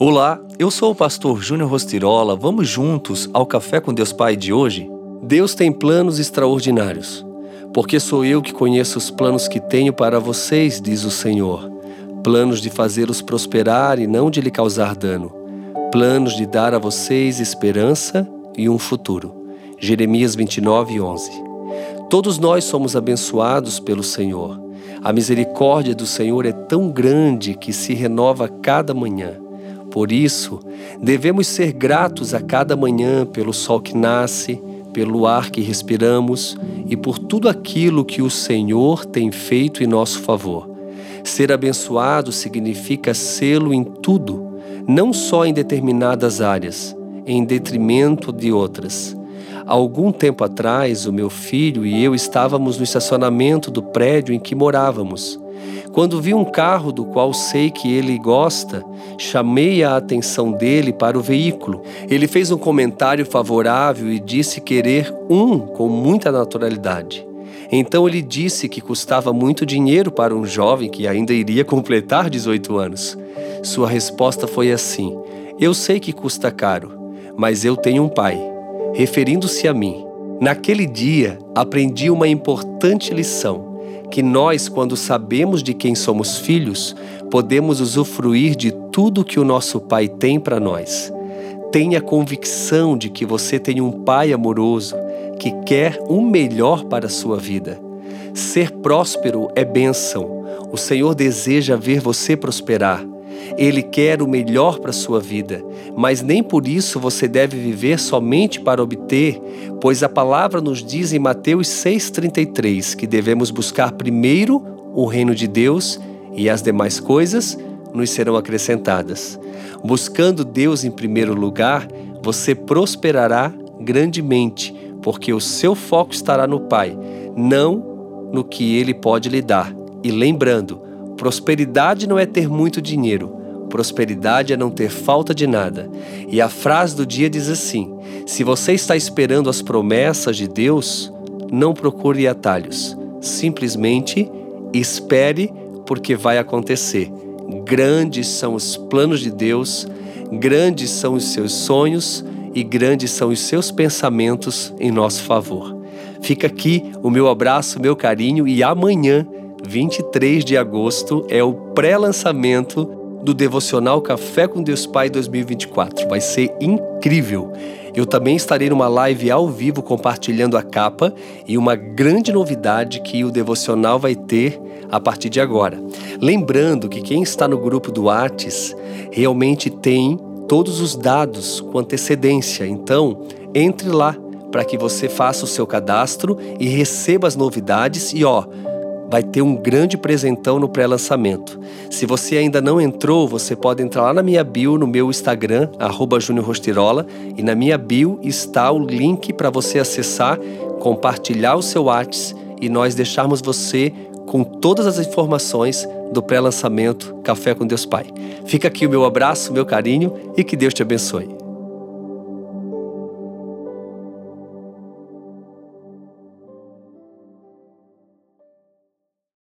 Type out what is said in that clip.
Olá, eu sou o pastor Júnior Rostirola. Vamos juntos ao Café com Deus Pai de hoje? Deus tem planos extraordinários. Porque sou eu que conheço os planos que tenho para vocês, diz o Senhor. Planos de fazê-los prosperar e não de lhe causar dano. Planos de dar a vocês esperança e um futuro. Jeremias 29, 11. Todos nós somos abençoados pelo Senhor. A misericórdia do Senhor é tão grande que se renova cada manhã. Por isso, devemos ser gratos a cada manhã pelo sol que nasce, pelo ar que respiramos e por tudo aquilo que o Senhor tem feito em nosso favor. Ser abençoado significa sê-lo em tudo, não só em determinadas áreas, em detrimento de outras. Algum tempo atrás, o meu filho e eu estávamos no estacionamento do prédio em que morávamos. Quando vi um carro do qual sei que ele gosta, chamei a atenção dele para o veículo. Ele fez um comentário favorável e disse querer um com muita naturalidade. Então ele disse que custava muito dinheiro para um jovem que ainda iria completar 18 anos. Sua resposta foi assim: Eu sei que custa caro, mas eu tenho um pai. Referindo-se a mim. Naquele dia, aprendi uma importante lição que nós, quando sabemos de quem somos filhos, podemos usufruir de tudo que o nosso Pai tem para nós. Tenha convicção de que você tem um Pai amoroso que quer o melhor para a sua vida. Ser próspero é bênção. O Senhor deseja ver você prosperar. Ele quer o melhor para sua vida, mas nem por isso você deve viver somente para obter, pois a palavra nos diz em Mateus 6,33 que devemos buscar primeiro o reino de Deus e as demais coisas nos serão acrescentadas. Buscando Deus em primeiro lugar, você prosperará grandemente, porque o seu foco estará no Pai, não no que Ele pode lhe dar. E lembrando, prosperidade não é ter muito dinheiro, Prosperidade é não ter falta de nada. E a frase do dia diz assim: Se você está esperando as promessas de Deus, não procure atalhos. Simplesmente espere, porque vai acontecer. Grandes são os planos de Deus, grandes são os seus sonhos e grandes são os seus pensamentos em nosso favor. Fica aqui o meu abraço, meu carinho e amanhã, 23 de agosto, é o pré-lançamento do devocional Café com Deus Pai 2024. Vai ser incrível. Eu também estarei numa live ao vivo compartilhando a capa e uma grande novidade que o devocional vai ter a partir de agora. Lembrando que quem está no grupo do Whats realmente tem todos os dados com antecedência. Então, entre lá para que você faça o seu cadastro e receba as novidades e ó, vai ter um grande presentão no pré-lançamento. Se você ainda não entrou, você pode entrar lá na minha bio, no meu Instagram, @juniorrostirola, e na minha bio está o link para você acessar, compartilhar o seu WhatsApp e nós deixarmos você com todas as informações do pré-lançamento Café com Deus Pai. Fica aqui o meu abraço, meu carinho e que Deus te abençoe.